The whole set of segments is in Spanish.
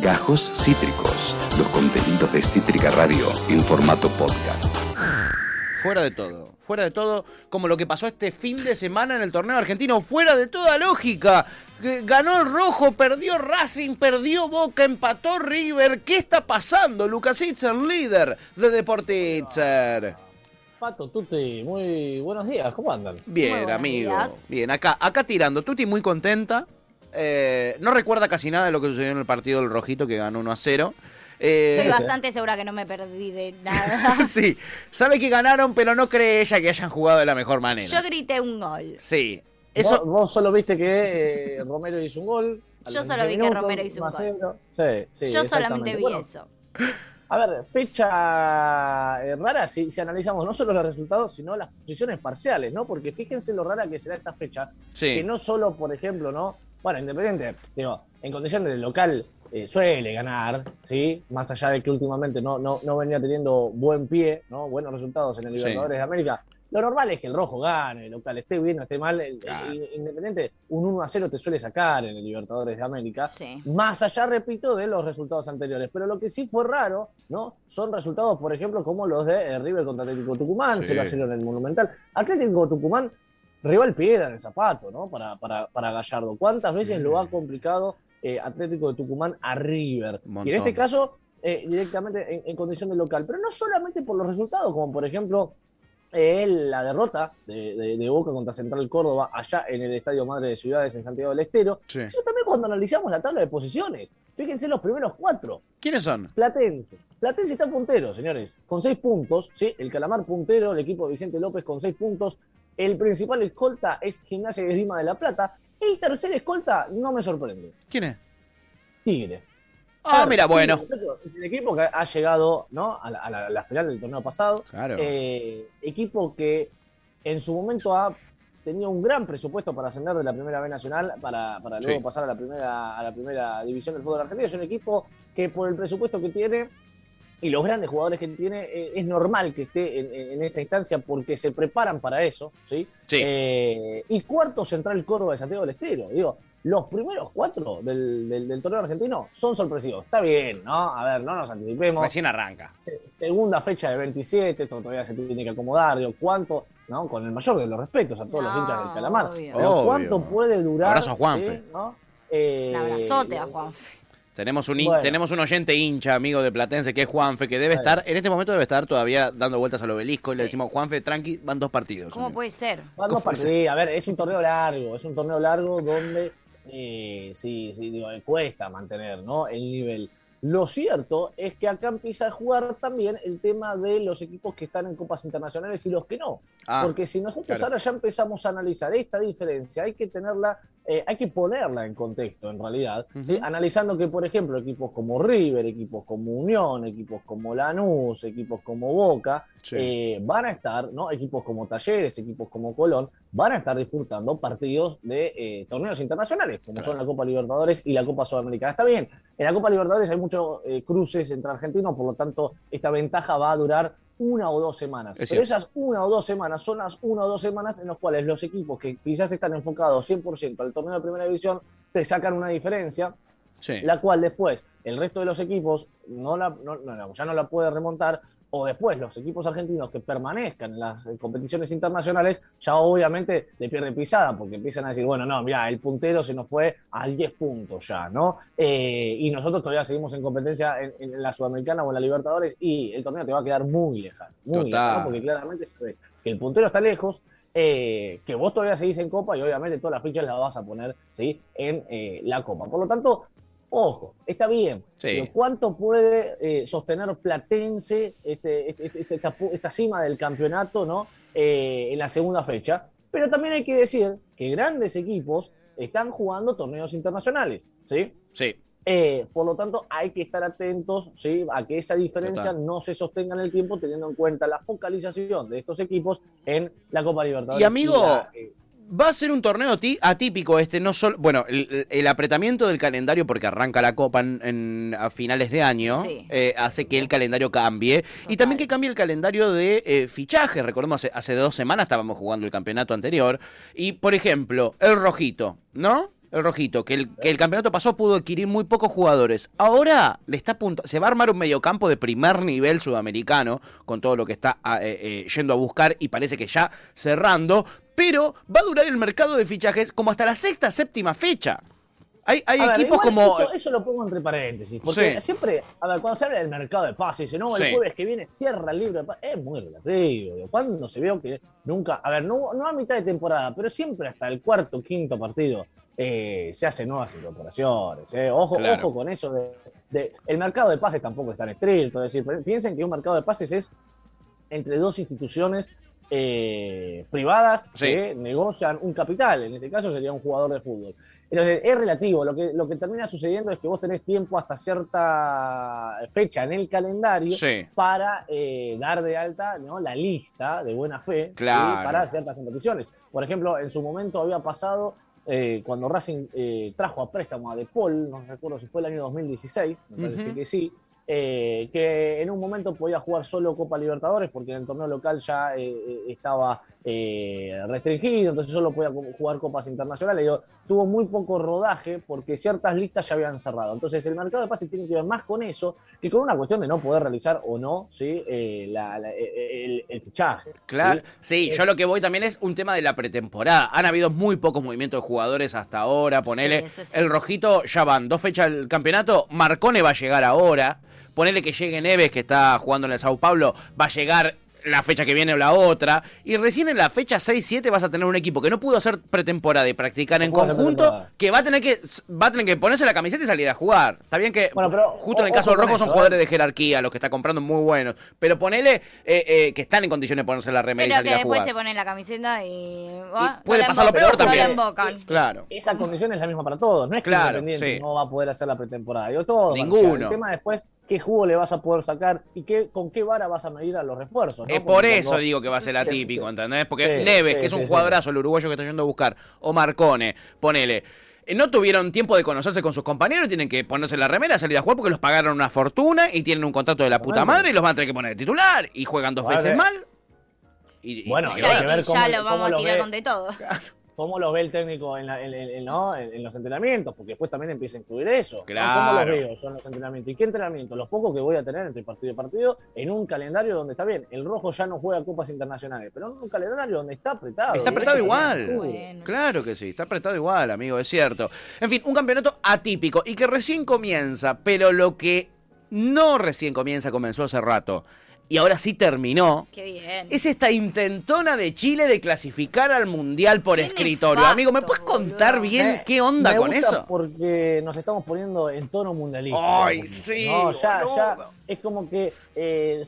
Gajos Cítricos, los contenidos de Cítrica Radio en formato podcast. Fuera de todo, fuera de todo, como lo que pasó este fin de semana en el torneo argentino, fuera de toda lógica. Ganó el rojo, perdió Racing, perdió Boca, empató River. ¿Qué está pasando? Lucas Itzer, líder de Deporte Itzer. Pato, Tuti, muy buenos días, ¿cómo andan? Bien, amigo. días. Bien, acá, acá tirando. Tuti muy contenta. Eh, no recuerda casi nada de lo que sucedió en el partido del Rojito que ganó 1 a 0. Eh, Estoy bastante segura que no me perdí de nada. sí, sabe que ganaron, pero no cree ella que hayan jugado de la mejor manera. Yo grité un gol. Sí, Vos, eso. vos solo viste que eh, Romero hizo un gol. Yo solo 20 vi que Romero hizo un 1 a 0. Sí, sí, Yo solamente vi Bueno, eso. A ver, fecha eh, rara si, si analizamos no solo los resultados, sino las posiciones parciales, ¿no? Porque fíjense lo rara que será esta fecha, que Sí, no solo, por ejemplo, ¿no? Bueno, Independiente, digo, en condiciones de local eh, suele ganar, ¿sí? Más allá de que últimamente no, no, no venía teniendo buen pie, ¿no? Buenos resultados en el Sí. Libertadores de América. Lo normal es que el rojo gane, el local esté bien o esté mal. el- el- Claro. Independiente, un 1 a 0 te suele sacar en el Libertadores de América. Sí. Más allá, repito, de los resultados anteriores. Pero lo que sí fue raro, ¿no? Son resultados, por ejemplo, como los de eh, River contra Atlético Tucumán, Sí. se lo hicieron en el Monumental. Atlético Tucumán, rival piedra en el zapato, ¿no? Para, para, para Gallardo. ¿Cuántas veces Sí. lo ha complicado eh, Atlético de Tucumán a River? Y en este caso, eh, directamente en, en condición de local. Pero no solamente por los resultados, como por ejemplo eh, la derrota de, de- de Boca contra Central Córdoba allá en el Estadio Madre de Ciudades en Santiago del Estero, sí. sino también cuando analizamos la tabla de posiciones. Fíjense los primeros cuatro. ¿Quiénes son? Platense. Platense está puntero, señores, con seis puntos. ¿sí? El Calamar puntero, el equipo de Vicente López con seis puntos. El principal escolta es Gimnasia de Esgrima de la Plata. El tercer escolta no me sorprende. ¿Quién es? Tigre. Ah, mira, bueno. Es el equipo que ha llegado ¿no? a, la, a la- a la final del torneo pasado. Claro. Eh, equipo que en su momento ha tenido un gran presupuesto para ascender de la primera B nacional para, para luego Sí. pasar a la primera a la primera división del fútbol argentino. Es un equipo que por el presupuesto que tiene y los grandes jugadores que tiene, eh, es normal que esté en, esa instancia porque se preparan para eso, ¿sí? Sí. Eh, y cuarto central Córdoba de Santiago del Estero. Digo, los primeros cuatro del, del, del torneo argentino son sorpresivos. Está bien, ¿no? A ver, no nos anticipemos. Recién arranca. Se- Segunda fecha de 27, esto todavía se tiene que acomodar, digo, ¿cuánto? ¿no? Con el mayor de los respetos a todos los hinchas del Calamar. obvio. Pero Obvio. ¿cuánto puede durar? Abrazo a Juanfe. ¿sí? ¿no? Eh, Un abrazote a Juanfe. Tenemos un, Bueno. tenemos un oyente hincha, amigo de Platense, que es Juanfe, que debe estar, en este momento debe estar todavía dando vueltas al obelisco. Y le Sí. decimos, Juanfe, tranqui, van dos partidos. ¿Cómo amigo". puede ser? Van dos partidos. A ver, es un torneo largo, es un torneo largo donde eh, sí, sí, digo, cuesta mantener ¿no? el nivel. Lo cierto es que acá empieza a jugar también el tema de los equipos que están en copas internacionales y los que no. Ah, Porque si nosotros claro. ahora ya empezamos a analizar esta diferencia, hay que tenerla, eh, hay que ponerla en contexto en realidad, analizando que, por ejemplo, equipos como River, equipos como Unión, equipos como Lanús, equipos como Boca, sí. eh, van a estar, ¿no? Equipos como Talleres, equipos como Colón, van a estar disputando partidos de eh, torneos internacionales, como Claro. son la Copa Libertadores y la Copa Sudamericana. Está bien, en la Copa Libertadores hay muchos eh, cruces entre argentinos, por lo tanto, esta ventaja va a durar una o dos semanas. Es Pero esas una o dos semanas son las una o dos semanas en las cuales los equipos que quizás están enfocados 100% al torneo de primera división te sacan una diferencia sí. la cual después el resto de los equipos no la, no- no, no, ya no la puede remontar, o después los equipos argentinos que permanezcan en las eh, competiciones internacionales, ya obviamente le pierde pisada, porque empiezan a decir, bueno, no, mira, el puntero se nos fue a 10 puntos ya, ¿no? Eh, y nosotros todavía seguimos en competencia en, en la Sudamericana o en la Libertadores, y el torneo te va a quedar muy lejano, muy lejano, porque claramente sabes que el puntero está lejos, eh, que vos todavía seguís en Copa y obviamente todas las fichas las vas a poner ¿sí? en eh, la Copa. Por lo tanto, ojo, está bien. Sí. Pero ¿Cuánto puede eh, sostener Platense este, este- este- esta, pu- esta cima del campeonato ¿no? Eh, en la segunda fecha? Pero también hay que decir que grandes equipos están jugando torneos internacionales, ¿sí? Sí. Eh, por lo tanto, hay que estar atentos ¿sí? a que esa diferencia Total. no se sostenga en el tiempo, teniendo en cuenta la focalización de estos equipos en la Copa Libertadores. Y, amigo, la, eh, Va a ser un torneo atípico este, no solo. Bueno, el, el apretamiento del calendario, porque arranca la Copa en, en- a finales de año, Sí. eh, hace que el calendario cambie. Y también que cambie el calendario de eh, fichajes. Recordemos, hace, hace dos semanas estábamos jugando el campeonato anterior. Y, por ejemplo, el Rojito, ¿no? El rojito, que el, que el campeonato pasó pudo adquirir muy pocos jugadores. Ahora le está punto, se va a armar un mediocampo de primer nivel sudamericano, con todo lo que está ah, eh, eh, yendo a buscar y parece que ya cerrando, pero va a durar el mercado de fichajes como hasta la sexta, séptima fecha. Hay, hay ver, equipos como... Eso, eso lo pongo entre paréntesis. Porque Sí. siempre, a ver, cuando se habla del mercado de pases, dice, no, el Sí. jueves que viene cierra el libro de pases. Es muy relativo. digo, ¿Cuándo se vio que nunca, a ver, no, no a mitad de temporada, pero siempre hasta el cuarto, quinto partido eh, se hacen nuevas incorporaciones. eh. Ojo, Claro. ojo con eso de, de- El mercado de pases tampoco es tan estricto. Es decir, piensen que un mercado de pases es entre dos instituciones eh, privadas Sí. que negocian un capital. En este caso sería un jugador de fútbol. Entonces, es relativo. Lo que, lo que termina sucediendo es que vos tenés tiempo hasta cierta fecha en el calendario Sí. para eh, dar de alta ¿no? la lista de buena fe para ciertas competiciones. Por ejemplo, en su momento había pasado eh, cuando Racing eh, trajo a préstamo a De Paul, no recuerdo si fue el año 2016, me parece que sí, eh, que en un momento podía jugar solo Copa Libertadores porque en el torneo local ya estaba eh, restringido, entonces solo podía jugar copas internacionales. Digo, tuvo muy poco rodaje porque ciertas listas ya habían cerrado. Entonces el mercado de pases tiene que ver más con eso que con una cuestión de no poder realizar o no ¿sí? Eh, la- la- eh, el, el fichaje. Claro, ¿sí? sí, yo lo que voy también es un tema de la pretemporada. Han habido muy pocos movimientos de jugadores hasta ahora. Ponele, Sí, eso sí. el rojito ya van dos fechas del campeonato. Marcone va a llegar ahora. Ponele que llegue Neves, que está jugando en el Sao Paulo, va a llegar la fecha que viene o la otra. Y recién en la fecha 6-7 vas a tener un equipo que no pudo hacer pretemporada y practicar en conjunto, que va a tener que va a tener que ponerse la camiseta y salir a jugar. Está bien que Bueno, pero justo en el caso del con rojo son eso, jugadores ¿eh? de jerarquía, los que está comprando muy buenos. Pero ponele eh, eh, que están en condiciones de ponerse la remera y salir que a después jugar. se ponen la camiseta y. Y puede pasar lo peor también. Claro. Esa condición es la misma para todos, no es que Claro, sí. no va a poder hacer la pretemporada, digo todo. Ninguno. El tema después, qué jugo le vas a poder sacar y qué, con qué vara vas a medir a los refuerzos. ¿no? Eh, Porque por cuando- eso digo que va a ser atípico. ¿entendés? Porque Sí, Neves, sí, que es un sí, sí. jugadorazo, el uruguayo que está yendo a buscar, o Marcone, ponele. eh, No tuvieron tiempo de conocerse con sus compañeros, tienen que ponerse la remera, salir a jugar porque los pagaron una fortuna y tienen un contrato de la puta madre y los van a tener que poner de titular y juegan dos Vale. veces mal. Y, y- Bueno, y y Ya, que ver y ya cómo- lo cómo vamos a tirar ve. con de todo. cómo lo ve el técnico en, la- en- en- ¿no? en- en los entrenamientos, porque después también empieza a incluir eso. Claro. ¿Cómo los veo yo en los entrenamientos? ¿Y qué entrenamientos? Los pocos que voy a tener entre partido y partido en un calendario donde está bien. El rojo ya no juega copas internacionales, pero en un calendario donde está apretado. Está apretado igual. Bueno. Claro que sí, está apretado igual, amigo, es cierto. En fin, un campeonato atípico y que recién comienza, pero lo que no recién comienza comenzó hace rato y ahora sí terminó. Qué bien. Es esta intentona de Chile de clasificar al Mundial por Qué escritorio. nefasto, Amigo, ¿me puedes contar boludo. bien Me- qué onda me con gusta eso? Porque nos estamos poniendo en tono mundialista. Ay, sí, ¿no? Ya, boludo. ya es como que, eh,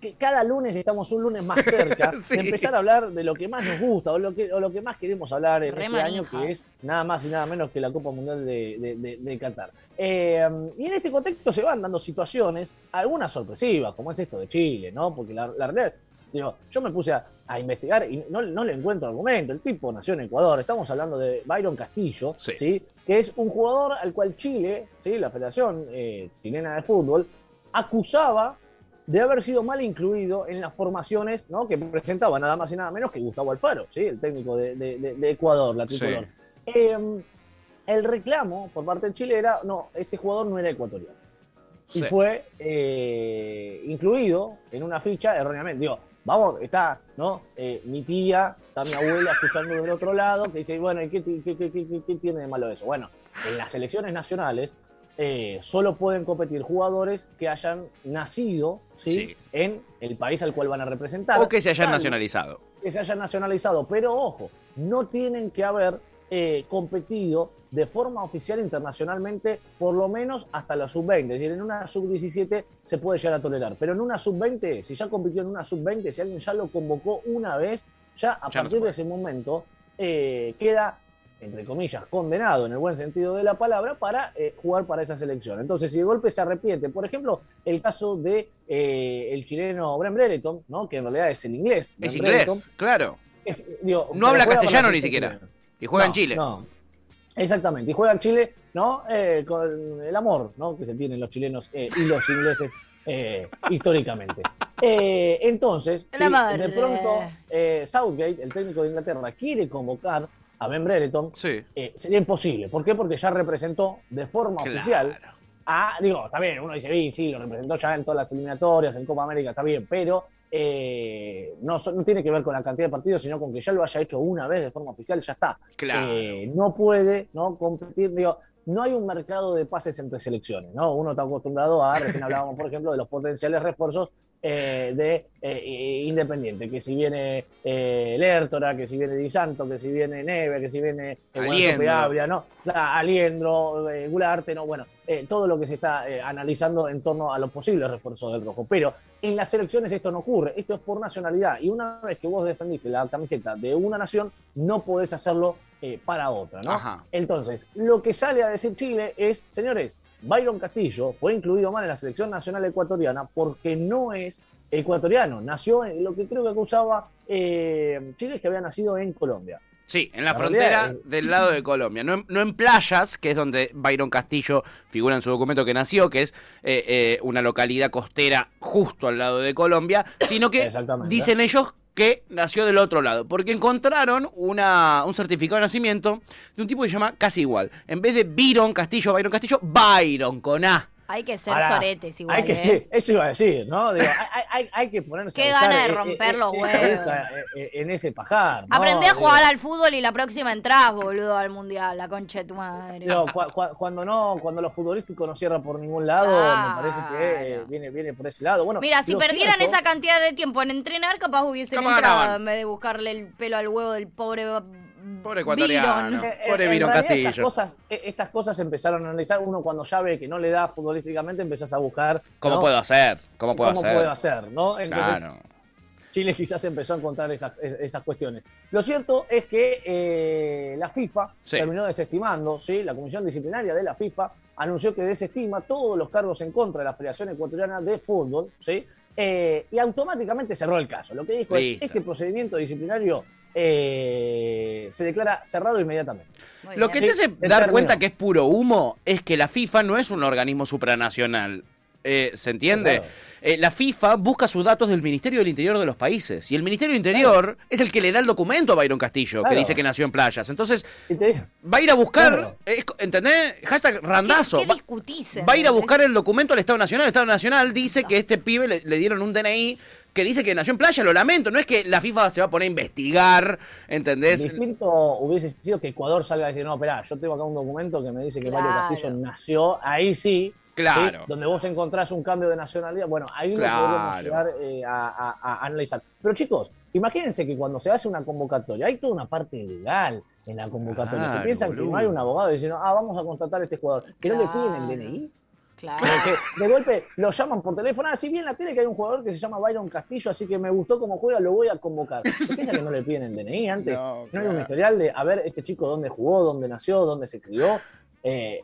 que cada lunes estamos un lunes más cerca Sí. de empezar a hablar de lo que más nos gusta o lo que, o lo que más queremos hablar en Re este año, que es nada más y nada menos que la Copa Mundial de, de- de- de Qatar. Eh, y en este contexto se van dando situaciones, algunas sorpresivas, como es esto de Chile, ¿no? Porque la, la realidad, digo, yo me puse a, a investigar y no, no le encuentro argumento. El tipo nació en Ecuador, estamos hablando de Byron Castillo, Sí. ¿sí? que es un jugador al cual Chile, ¿sí? la Federación eh, Chilena de Fútbol, acusaba de haber sido mal incluido en las formaciones ¿no? que presentaba nada más y nada menos que Gustavo Alfaro, ¿sí? el técnico de, de- de- de Ecuador, la Sí. tricolor. Eh, el reclamo por parte de Chile era, no, este jugador no era ecuatoriano. Sí. Y fue eh, incluido en una ficha erróneamente. Digo, vamos, está, ¿no? Eh, mi tía, está mi abuela escuchando del otro lado, que dice, bueno, ¿y qué, qué- tiene de malo eso? Bueno, en las selecciones nacionales eh, solo pueden competir jugadores que hayan nacido ¿sí? Sí. en el país al cual van a representar. O que se hayan nacionalizado. que se hayan nacionalizado, pero ojo, no tienen que haber eh, competido de forma oficial internacionalmente por lo menos hasta la sub-20. Es decir, en una sub-17 se puede llegar a tolerar, pero en una sub-20, si ya compitió en una sub-20, si alguien ya lo convocó una vez, ya a Ya no se partir de ese momento eh, queda, entre comillas, condenado en el buen sentido de la palabra para eh, jugar para esa selección. Entonces, si de golpe se arrepiente, por ejemplo, el caso de eh, el chileno Bren Brereton, ¿no? que en realidad es el inglés. Es Bren Brereton, inglés, claro. es- digo, No habla castellano ni siquiera. Y juega en Chile. No. Exactamente. Y juega en Chile, ¿no? Eh, con el amor, ¿no? Que se tienen los chilenos eh, y los ingleses eh, históricamente. Eh, entonces, si de pronto eh, Southgate, el técnico de Inglaterra, quiere convocar a Ben Brereton, Sí. eh, sería imposible. ¿Por qué? Porque ya representó de forma Claro. oficial a, digo, está bien, uno dice, sí, sí, lo representó ya en todas las eliminatorias, en Copa América, está bien, pero eh, no, no tiene que ver con la cantidad de partidos, sino con que ya lo haya hecho una vez de forma oficial, ya está. Claro. Eh, no puede no competir, digo, no hay un mercado de pases entre selecciones, ¿no? Uno está acostumbrado a, recién hablábamos, por ejemplo, de los potenciales refuerzos eh, de eh, Independiente, que si viene eh, Lertora, que si viene Di Santo, que si viene Neve, que si viene eh. Peabria, ¿no? La- Aliendro, eh, Gularte, ¿no? Bueno, eh, todo lo que se está eh, analizando en torno a los posibles refuerzos del rojo. Pero en las selecciones esto no ocurre, esto es por nacionalidad. Y una vez que vos defendiste la camiseta de una nación, no podés hacerlo eh, para otra, ¿no? Ajá. Entonces, lo que sale a decir Chile es, señores, Byron Castillo fue incluido mal en la selección nacional ecuatoriana porque no es ecuatoriano, nació en lo que creo que acusaba eh, Chile es que había nacido en Colombia. Sí, en la, La frontera es- del lado de Colombia. No en, no en Playas, que es donde Byron Castillo figura en su documento que nació, que es eh, eh, una localidad costera justo al lado de Colombia, sino que dicen ellos que nació del otro lado, porque encontraron una, un certificado de nacimiento de un tipo que se llama casi igual. En vez de Byron Castillo, Byron Castillo, Byron con A. Hay que ser Pará, soretes igual, Hay que, ¿eh? sí, eso iba a decir, ¿no? Digo, hay, hay- hay que ponerse Qué gana de eh, romper eh, los huevos. eh, eh, en ese pajar. ¿no? Aprendí a Digo, jugar al fútbol y la próxima entrás, boludo, al mundial, la concha de tu madre. digo, cua- cua- cuando no, cuando lo futbolístico no cierra por ningún lado, me parece que eh, viene, viene por ese lado. Bueno, Mira, si perdieran cierto- esa cantidad de tiempo en entrenar, capaz hubiesen entrado en vez de buscarle el pelo al huevo del pobre Pobre ecuatoriano. Pobre realidad Castillo. Estas cosas, estas cosas empezaron a analizar. Uno cuando ya ve que no le da futbolísticamente, empezás a buscar. ¿Cómo ¿no? puedo hacer? ¿Cómo puedo ¿Cómo hacer? puedo hacer? ¿no? Entonces, Claro. Chile quizás empezó a encontrar esas, es- esas cuestiones. Lo cierto es que eh, la FIFA Sí. terminó desestimando, ¿sí? la Comisión Disciplinaria de la FIFA anunció que desestima todos los cargos en contra de la Federación Ecuatoriana de Fútbol, ¿sí? Eh, y automáticamente cerró el caso. Lo que dijo Listo. es este procedimiento disciplinario eh, se declara cerrado inmediatamente. Muy Lo bien. que te hace se dar cuenta que es puro humo es que la FIFA no es un organismo supranacional. Eh, ¿Se entiende? Claro. Eh, la FIFA busca sus datos del Ministerio del Interior de los países. Y el Ministerio del Interior es el que le da el documento a Byron Castillo, que dice que nació en playas. Entonces, va a ir a buscar. Claro. eh, ¿Entendés? Hashtag randazo. ¿Qué, discutís? Va a ir a buscar el documento al Estado Nacional. El Estado Nacional dice que este pibe le, le dieron un DNI que dice que nació en playa. Lo lamento. No es que la FIFA se va a poner a investigar. ¿Entendés? Distinto hubiese sido que Ecuador salga a decir, no, esperá, yo tengo acá un documento que me dice que Mario Claro. Castillo nació, ahí sí, Claro. ¿sí? donde vos encontrás un cambio de nacionalidad, bueno, ahí Claro. lo podemos llegar eh, a, a- a analizar. Pero chicos, imagínense que cuando se hace una convocatoria, hay toda una parte legal en la convocatoria. Claro, se piensan que no hay un abogado diciendo, ah, vamos a contratar a este jugador, que no le piden el. DNI. Claro. De golpe lo llaman por teléfono. Ah, sí, vi en la tele que hay un jugador que se llama Byron Castillo, así que me gustó cómo juega, lo voy a convocar. ¿Se piensa que no le piden el DNI antes? No, No, hay un historial de, a ver, este chico dónde jugó, dónde nació, dónde se crió. Eh,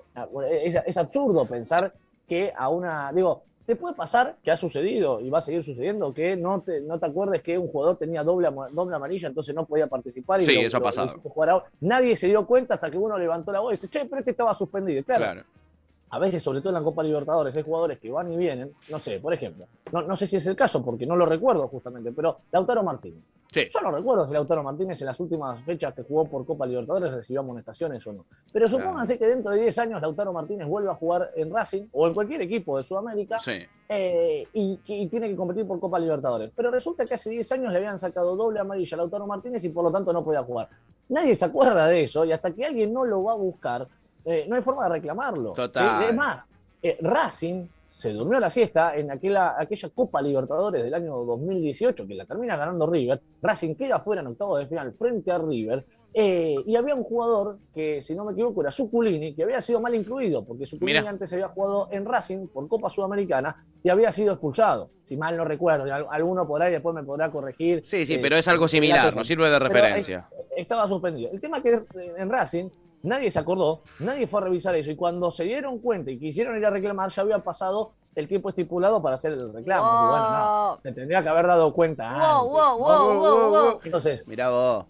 es, es absurdo pensar que a una. Digo, te puede pasar que ha sucedido y va a seguir sucediendo que no te, no te acuerdes que un jugador tenía doble, doble amarilla, entonces no podía participar. Y Sí, lo- eso ha pasado. Nadie se dio cuenta hasta que uno levantó la voz y dice, che, pero este estaba suspendido. Claro, Claro. A veces, sobre todo en la Copa Libertadores, hay jugadores que van y vienen, no sé, por ejemplo, no, no sé si es el caso porque no lo recuerdo justamente, pero Lautaro Martínez. Sí. Yo no recuerdo si Lautaro Martínez en las últimas fechas que jugó por Copa Libertadores recibió amonestaciones o no. Pero supónganse que dentro de 10 años Lautaro Martínez vuelve a jugar en Racing o en cualquier equipo de Sudamérica Sí. eh, y, y tiene que competir por Copa Libertadores. Pero resulta que hace 10 años le habían sacado doble amarilla a Lautaro Martínez y por lo tanto no podía jugar. Nadie se acuerda de eso y hasta que alguien no lo va a buscar, eh, no hay forma de reclamarlo. Total. ¿sí? Es más, eh, Racing se durmió la siesta en aquella, aquella Copa Libertadores del año 2018 que la termina ganando River. Racing queda fuera en octavo de final frente a River. eh, y había un jugador que, si no me equivoco, era Suculini, que había sido mal incluido, porque Suculini Mirá. antes había jugado en Racing por Copa Sudamericana y había sido expulsado. Si mal no recuerdo, alguno por ahí después me podrá corregir. Sí, sí, eh, pero es algo la similar, nos sirve de referencia. eh, estaba suspendido. El tema que eh, en Racing nadie se acordó, nadie fue a revisar eso y cuando se dieron cuenta y quisieron ir a reclamar ya había pasado el tiempo estipulado para hacer el reclamo. Y bueno, no, Wow. se tendría que haber dado cuenta. Wow, antes, wow, wow, wow, wow. Entonces, Mirá vos.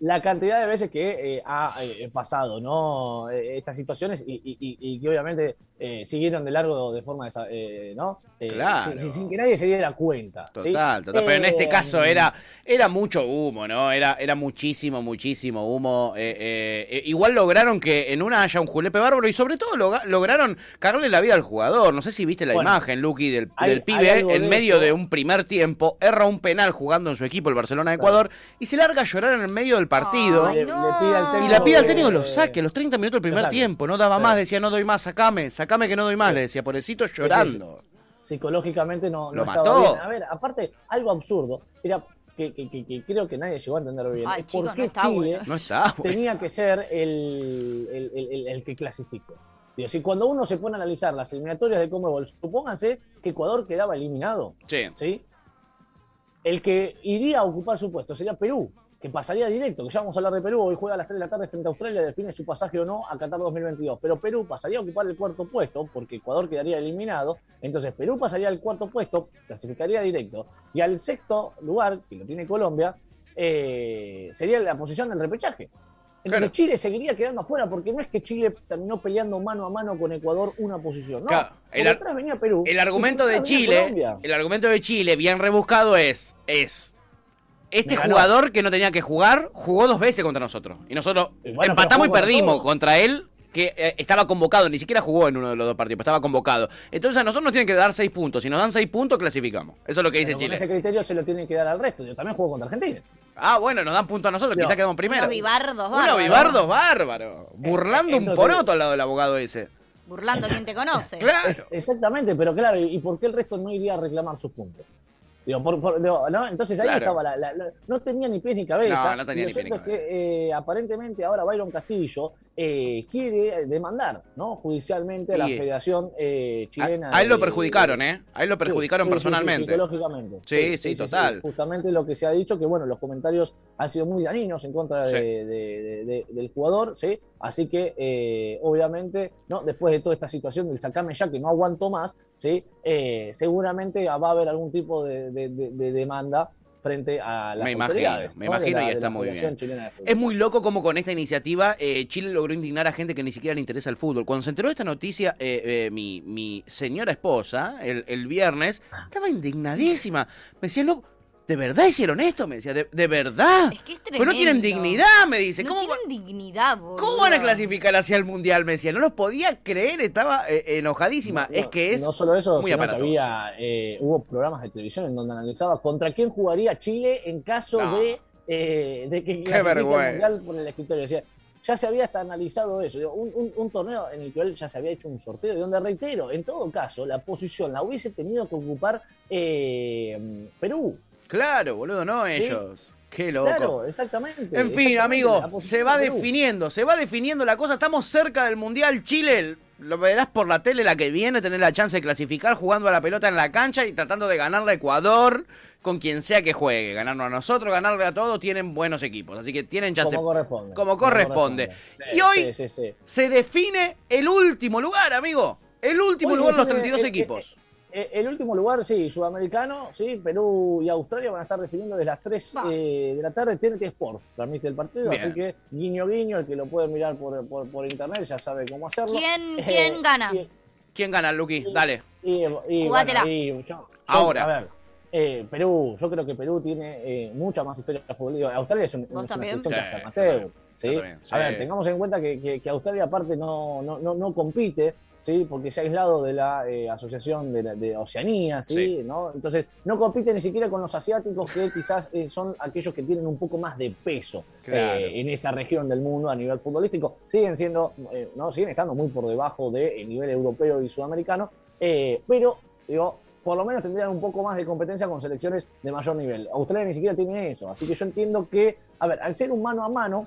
La cantidad de veces que eh, ha eh, pasado, ¿no? Eh, estas situaciones y, y- y- y que obviamente eh, siguieron de largo de forma, eh, ¿no? Claro. sin, sin que nadie se diera cuenta. ¿sí? Total, total. Pero en este caso era, era mucho humo, ¿no? Era, era muchísimo, muchísimo humo. Igual lograron que en una haya un julepe bárbaro y sobre todo lograron cagarle la vida al jugador. No sé si viste la Bueno, imagen, Luqui, del, hay- del hay pibe en de medio eso. de un primer tiempo, erra un penal jugando en su equipo, el Barcelona de Ecuador, y se larga a llorar en el medio del partido. Ay, le, no. le pide al Y la pide al técnico que lo saque a los 30 minutos del primer tiempo. No daba Sí. más, decía no doy más, sacame, sacame que no doy más, le decía, pobrecito llorando. psicológicamente no, no Lo estaba mató. bien. A ver, aparte, algo absurdo era que, que- que- que creo que nadie llegó a entender bien. Ay, chicos, qué no está Chile. No está, tenía que ser el, el, el- el- el que clasificó. Digo, si cuando uno se pone a analizar las eliminatorias de Conmebol, supónganse que Ecuador quedaba eliminado, Sí. ¿sí? El que iría a ocupar su puesto sería Perú, que pasaría directo, que ya vamos a hablar de Perú, hoy juega a las 3 de la tarde frente a Australia, define su pasaje o no a Qatar 2022, pero Perú pasaría a ocupar el cuarto puesto, porque Ecuador quedaría eliminado, entonces Perú pasaría al cuarto puesto, clasificaría directo, y al sexto lugar, que lo tiene Colombia, eh, sería la posición del repechaje. Entonces Claro. Chile seguiría quedando afuera, porque no es que Chile terminó peleando mano a mano con Ecuador una posición, no. Claro, el venía Perú. El argumento de Chile, Colombia. el argumento de Chile, bien rebuscado, es, es este jugador que no tenía que jugar, jugó dos veces contra nosotros. Y nosotros Y bueno, empatamos y perdimos contra él, que eh, estaba convocado, ni siquiera jugó en uno de los dos partidos, pero estaba convocado. Entonces a nosotros nos tienen que dar seis puntos. Si nos dan seis puntos, clasificamos. Eso es lo que dice Pero con ese Chile. criterio se lo tienen que dar al resto. Yo también juego contra Argentina. Ah, bueno, nos dan puntos a nosotros, No. quizás quedamos primero. Unos vivardos Unos bárbaros. vivardos bárbaros. Burlando un poroto al lado del abogado ese. Burlando a quien te conoce. Claro. Es- exactamente, pero claro, ¿y por qué el resto no iría a reclamar sus puntos? Digo, por- por- digo, ¿no? Entonces ahí Claro. estaba la, la- la- No tenía ni pies ni cabeza. No, no tenía Y lo ni pies ni es que eh, aparentemente ahora Byron Castillo eh, quiere demandar, ¿no? Judicialmente a la Y- Federación eh, Chilena. A, a él lo perjudicaron, ¿eh? A él lo perjudicaron Sí, sí, sí, personalmente. Sí, sí, total. Justamente lo que se ha dicho, que bueno, los comentarios han sido muy dañinos en contra de- del jugador, ¿sí? Así que, eh, obviamente, ¿no? después de toda esta situación del sacame ya que no aguanto más, ¿sí? Eh, seguramente va a haber algún tipo de demanda frente a las Me imagino, autoridades. me ¿no? de imagino la- y está muy bien. Es muy loco como con esta iniciativa eh, Chile logró indignar a gente que ni siquiera le interesa el fútbol. Cuando se enteró de esta noticia, eh, eh, mi, mi señora esposa, el, el viernes, estaba indignadísima. Me decía, no, ¿de verdad hicieron esto? Me decía, ¿de, de verdad? Es que es Pues no tienen tremendo. dignidad, me dice. No ¿Cómo, va- tienen dignidad, boludo. ¿Cómo van a clasificar hacia el mundial? Me decía, no los podía creer, estaba eh, enojadísima. No, es que es no solo eso, muy sino que había, eh, hubo programas de televisión en donde analizaba contra quién jugaría Chile en caso No. de, eh, de que vergüenza. mundial por el escritorio. Decía, ya se había hasta analizado eso, digo, un, un- un torneo en el que él ya se había hecho un sorteo, y donde reitero, en todo caso, la posición la hubiese tenido que ocupar eh, Perú. Claro, boludo, no ellos. Qué loco. Claro, exactamente. En fin, amigo, se va de definiendo, se va definiendo la cosa. Estamos cerca del Mundial Chile. Lo verás por la tele la que viene, tener la chance de clasificar jugando a la pelota en la cancha y tratando de ganarle a Ecuador con quien sea que juegue. Ganarnos a nosotros, ganarle a todos, tienen buenos equipos. Así que tienen chance. Como corresponde. Como corresponde. Y hoy- sí, sí, sí. Se define el último lugar, amigo. El último lugar de los define 32 el- equipos. El último lugar, sí, sudamericano, sí, Perú y Australia van a estar definiendo desde las 3 Va. eh, de la tarde. TNT Sports transmite el partido, Bien. así que guiño guiño, el que lo puede mirar por, por, por internet ya sabe cómo hacerlo. ¿Quién, Eh, quién gana? y- ¿Quién gana, Luqui? Dale. y- y, Jugátela. bueno, y yo- yo- Ahora. A ver, eh, Perú, yo creo que Perú tiene eh, mucha más historia futbolística. Australia es, un, es ¿Vos una también? selección que Sí, hace amateur, yo ¿sí? también, sí. A ver, tengamos en cuenta que, que- que Australia aparte no, no, no, no compite, ¿sí? Porque se ha aislado de la eh, Asociación de, la- de Oceanía, ¿sí? Sí. ¿no? Entonces, no compite ni siquiera con los asiáticos, que quizás eh, son aquellos que tienen un poco más de peso Claro. eh, en esa región del mundo a nivel futbolístico. Siguen siendo, ¿no? Siguen estando muy por debajo del nivel europeo y sudamericano, pero, digo, por lo menos tendrían un poco más de competencia con selecciones de mayor nivel. Australia ni siquiera tiene eso, así que yo entiendo que, a ver, al ser un mano a mano,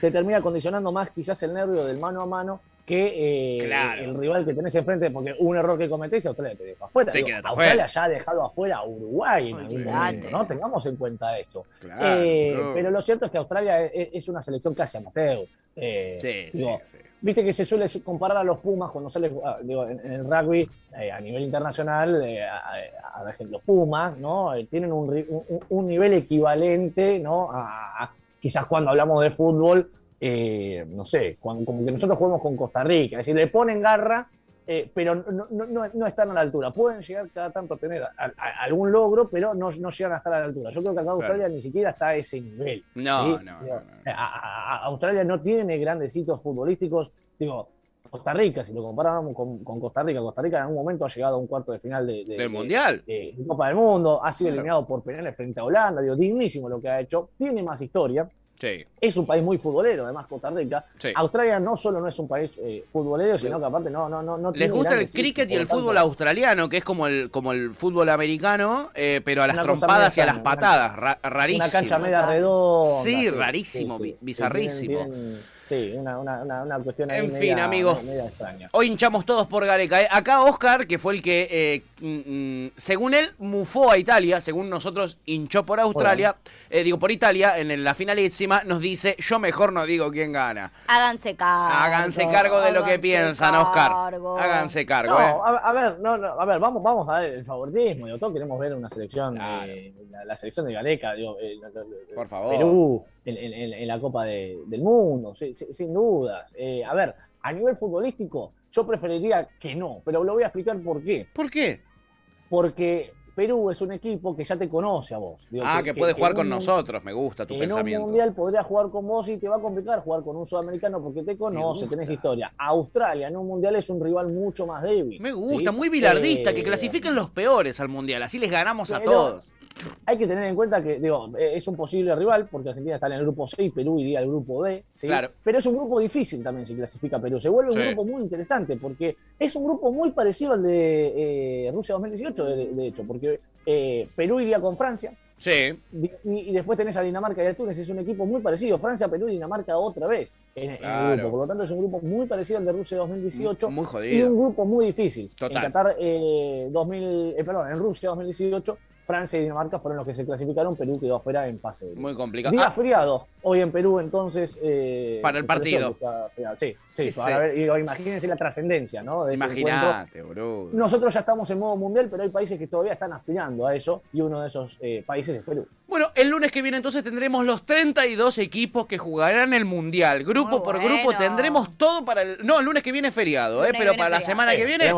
te termina condicionando más quizás el nervio del mano a mano que eh, Claro. el rival que tenés enfrente, porque un error que cometés, Australia te deja afuera. Te Digo, queda Australia afuera. ya ha dejado afuera a Uruguay en algún Olvidate. momento, ¿no? Tengamos en cuenta esto. Claro. Eh, pero lo cierto es que Australia es, es una selección casi amateur. Eh, Sí, sí, digo, sí. Viste que se suele comparar a los Pumas cuando sale, ah, digo, en, en el rugby eh, a nivel internacional, eh, a, a- a- los Pumas, ¿no? Eh, tienen un, ri- un- un nivel equivalente, ¿no? A, a- quizás cuando hablamos de fútbol, eh, no sé, cuando, como que nosotros jugamos con Costa Rica, es decir, le ponen garra, eh, pero no, no, no, no están a la altura. Pueden llegar cada tanto a tener a- a- algún logro, pero no, no llegan a estar a la altura. Yo creo que acá Australia ni siquiera está a ese nivel. No, ¿sí? no, Australia no tiene grandes hitos futbolísticos. Digo, Costa Rica, si lo comparamos con, con Costa Rica, Costa Rica en algún momento ha llegado a un cuarto de final de, de- Del de- Mundial. de Copa del Mundo, ha sido Claro. eliminado por penales frente a Holanda, digo, dignísimo lo que ha hecho, tiene más historia, Sí, es un país muy futbolero, además Costa Rica. sí. Australia no solo no es un país eh, futbolero, sino que aparte no, no, no, no Les tiene gusta el cricket y el tanto, fútbol australiano, que es como el, como el fútbol americano, eh, pero a las Una trompadas y a las patadas. Ra- Una rarísimo. cancha media redonda. Sí, rarísimo, bizarrísimo. Tienen- tienen- sí, una, una, una, una cuestión ahí En fin, amigos. Hoy hinchamos todos por Gareca. ¿eh? Acá Oscar, que fue el que, eh, mm, mm, según él, mufó a Italia, según nosotros hinchó por Australia, eh, digo por Italia, en la finalísima, nos dice, yo mejor no digo quién gana. Háganse cargo. Háganse cargo de lo que piensan, Oscar. cargo. Háganse cargo, No, ¿eh? a, a ver, no, no, a ver, vamos, vamos a ver el favoritismo. Digo, todos queremos ver una selección, Claro. eh, la, la selección de Gareca, digo, eh, Por favor. Perú, en, en- en- en la Copa de- del Mundo, sí, sin dudas. Eh, a ver, a nivel futbolístico, yo preferiría que no, pero lo voy a explicar por qué. ¿Por qué? Porque Perú es un equipo que ya te conoce a vos. Digo, Ah, que, puede jugar en con un- nosotros, me gusta tu en pensamiento. un mundial podría jugar con vos y te va a complicar jugar con un sudamericano porque te conoce, tenés historia. Australia en un mundial es un rival mucho más débil. Me gusta, ¿sí? muy bilardista, Eh, que clasifiquen los peores al mundial, así les ganamos a todos. Hay que tener en cuenta que digo, eh, es un posible rival porque Argentina está en el grupo C y Perú iría al grupo D. ¿sí? Claro. Pero es un grupo difícil también si clasifica Perú. Se vuelve un grupo muy interesante porque es un grupo muy parecido al de eh, Rusia 2018, de, de hecho, porque eh, Perú iría con Francia, Sí, Y, y después tenés a Dinamarca y a Túnez, es un equipo muy parecido. Francia, Perú y Dinamarca otra vez en, el grupo. Por lo tanto, es un grupo muy parecido al de Rusia 2018 muy y jodido. un grupo muy difícil. Total. En Qatar eh, 2000, eh, perdón, en Rusia 2018, Francia y Dinamarca fueron los que se clasificaron. Perú quedó afuera en fase. grupo. Muy complicado. Día Ah, feriado hoy en Perú, entonces. eh, Para el partido. Sí, sí, para ver, imagínense la trascendencia, ¿no? de este. Imagínate, boludo. Nosotros ya estamos en modo mundial, pero hay países que todavía están aspirando a eso, y uno de esos eh, países es Perú. Bueno, el lunes que viene entonces tendremos los 32 equipos que jugarán el Mundial. Grupo Muy por bueno. grupo tendremos todo para el... No, el lunes que viene es feriado, ¿eh? Pero para la semana que viene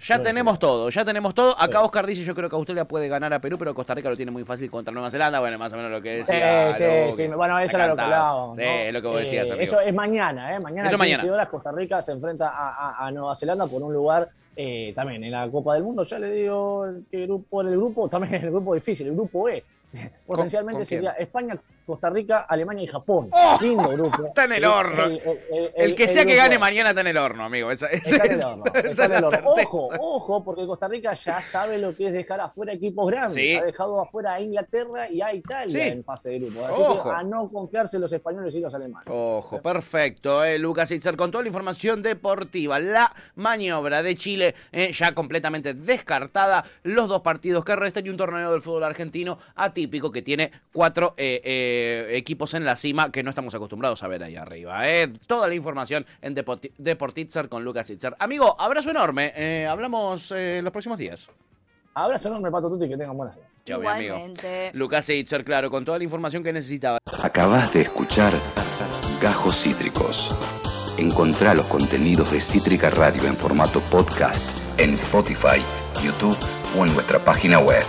ya tenemos todo, ya tenemos todo. Acá. Oscar dice, yo creo que Australia puede ganar a Perú, pero Costa Rica lo tiene muy fácil contra Nueva Zelanda. Bueno, más o menos lo que Sí, decía. sí, Luque. sí. Bueno, eso era lo que hablábamos. Sí, es lo que vos Eh, decías, amigo. Eso es mañana, ¿eh? Mañana Eso a 15 mañana. horas Costa Rica se enfrenta a, a- a Nueva Zelanda por un lugar eh, también en la Copa del Mundo. Ya le digo qué grupo, en el grupo, también en el grupo difícil, el grupo E. Potencialmente con sería España, Costa Rica, Alemania y Japón. ¡Oh! Lindo grupo. Está en el horno. El, que sea que gane mañana está en el horno, amigo. Esa, esa- Está en el horno, esa está es en horno. Ojo, ojo, porque Costa Rica ya sabe lo que es dejar afuera equipos grandes. Sí. Ha dejado afuera a Inglaterra y a Italia Sí. en fase de grupo. Así Ojo. que a no confiarse los españoles y los alemanes. Ojo, perfecto. Eh, Lucas Itzer con toda la información deportiva. La maniobra de Chile eh, ya completamente descartada. Los dos partidos que restan y un torneo del fútbol argentino atípico que tiene cuatro eh, eh, equipos en la cima que no estamos acostumbrados a ver ahí arriba. eh. Toda la información en Deportitzer con Lucas Itzer. Amigo, abrazo enorme. Eh, hablamos eh, los próximos días. Abrazo enorme, Pato Tuti, que tengan buena semana. Chao, mi amigo. Lucas Itzer, claro, con toda la información que necesitaba. Acabas de escuchar Gajos Cítricos. Encontrá los contenidos de Cítrica Radio en formato podcast en Spotify, YouTube o en nuestra página web.